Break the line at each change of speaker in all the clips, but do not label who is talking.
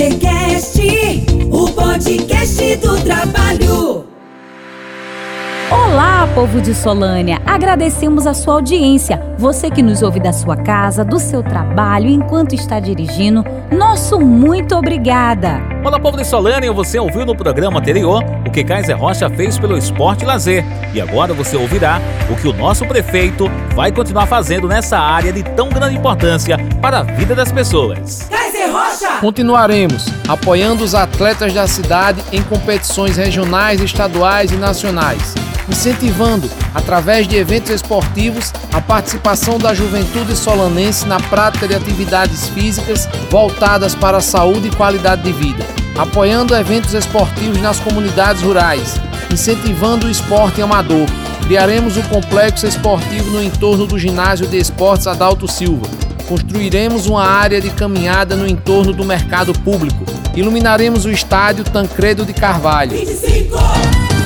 Dazecast, o podcast do trabalho.
Olá, povo de Solânia! Agradecemos a sua audiência. Você que nos ouve da sua casa, do seu trabalho, enquanto está dirigindo, nosso muito obrigada!
Olá, povo de Solânia! Você ouviu no programa anterior o que Kaiser Rocha fez pelo esporte e lazer. E agora você ouvirá o que o nosso prefeito vai continuar fazendo nessa área de tão grande importância para a vida das pessoas.
Rocha!
Continuaremos apoiando os atletas da cidade em competições regionais, estaduais e nacionais incentivando, através de eventos esportivos, a participação da juventude solanense na prática de atividades físicas voltadas para a saúde e qualidade de vida, apoiando eventos esportivos nas comunidades rurais, incentivando o esporte amador. Criaremos o um complexo esportivo no entorno do ginásio de esportes Adalto Silva. Construiremos uma área de caminhada no entorno do mercado público. Iluminaremos o estádio Tancredo de Carvalho. 25!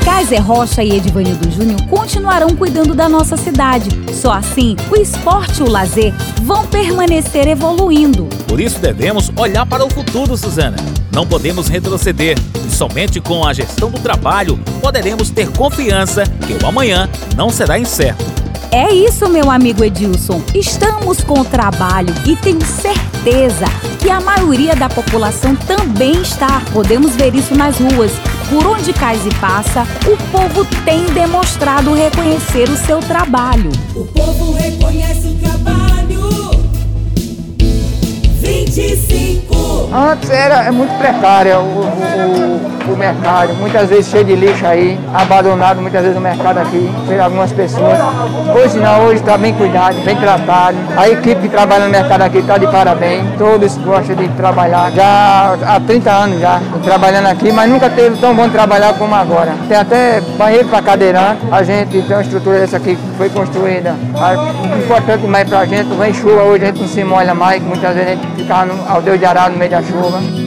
Kaiser Rocha e Edvanildo Júnior continuarão cuidando da nossa cidade. Só assim, o esporte e o lazer vão permanecer evoluindo.
Por isso devemos olhar para o futuro, Suzana. Não podemos retroceder e somente com a gestão do trabalho poderemos ter confiança que o amanhã não será incerto.
É isso, meu amigo Edilson. Estamos com o trabalho e tenho certeza que a maioria da população também está. Podemos ver isso nas ruas por onde cais e passa, o povo tem demonstrado reconhecer o seu trabalho.
O povo reconhece o trabalho. 25.
Antes era é muito precária o, o, o o mercado, muitas vezes cheio de lixo aí, abandonado muitas vezes no mercado aqui, por algumas pessoas. Hoje não, hoje está bem cuidado, bem tratado. A equipe que trabalha no mercado aqui está de parabéns, todos gostam de trabalhar. Já há 30 anos já trabalhando aqui, mas nunca teve tão bom trabalhar como agora. Tem até banheiro para cadeirante, a gente tem uma estrutura dessa aqui que foi construída. Importante demais para a gente, vem chuva hoje, a gente não se molha mais, muitas vezes a gente fica no, ao Deus de arado no meio da chuva.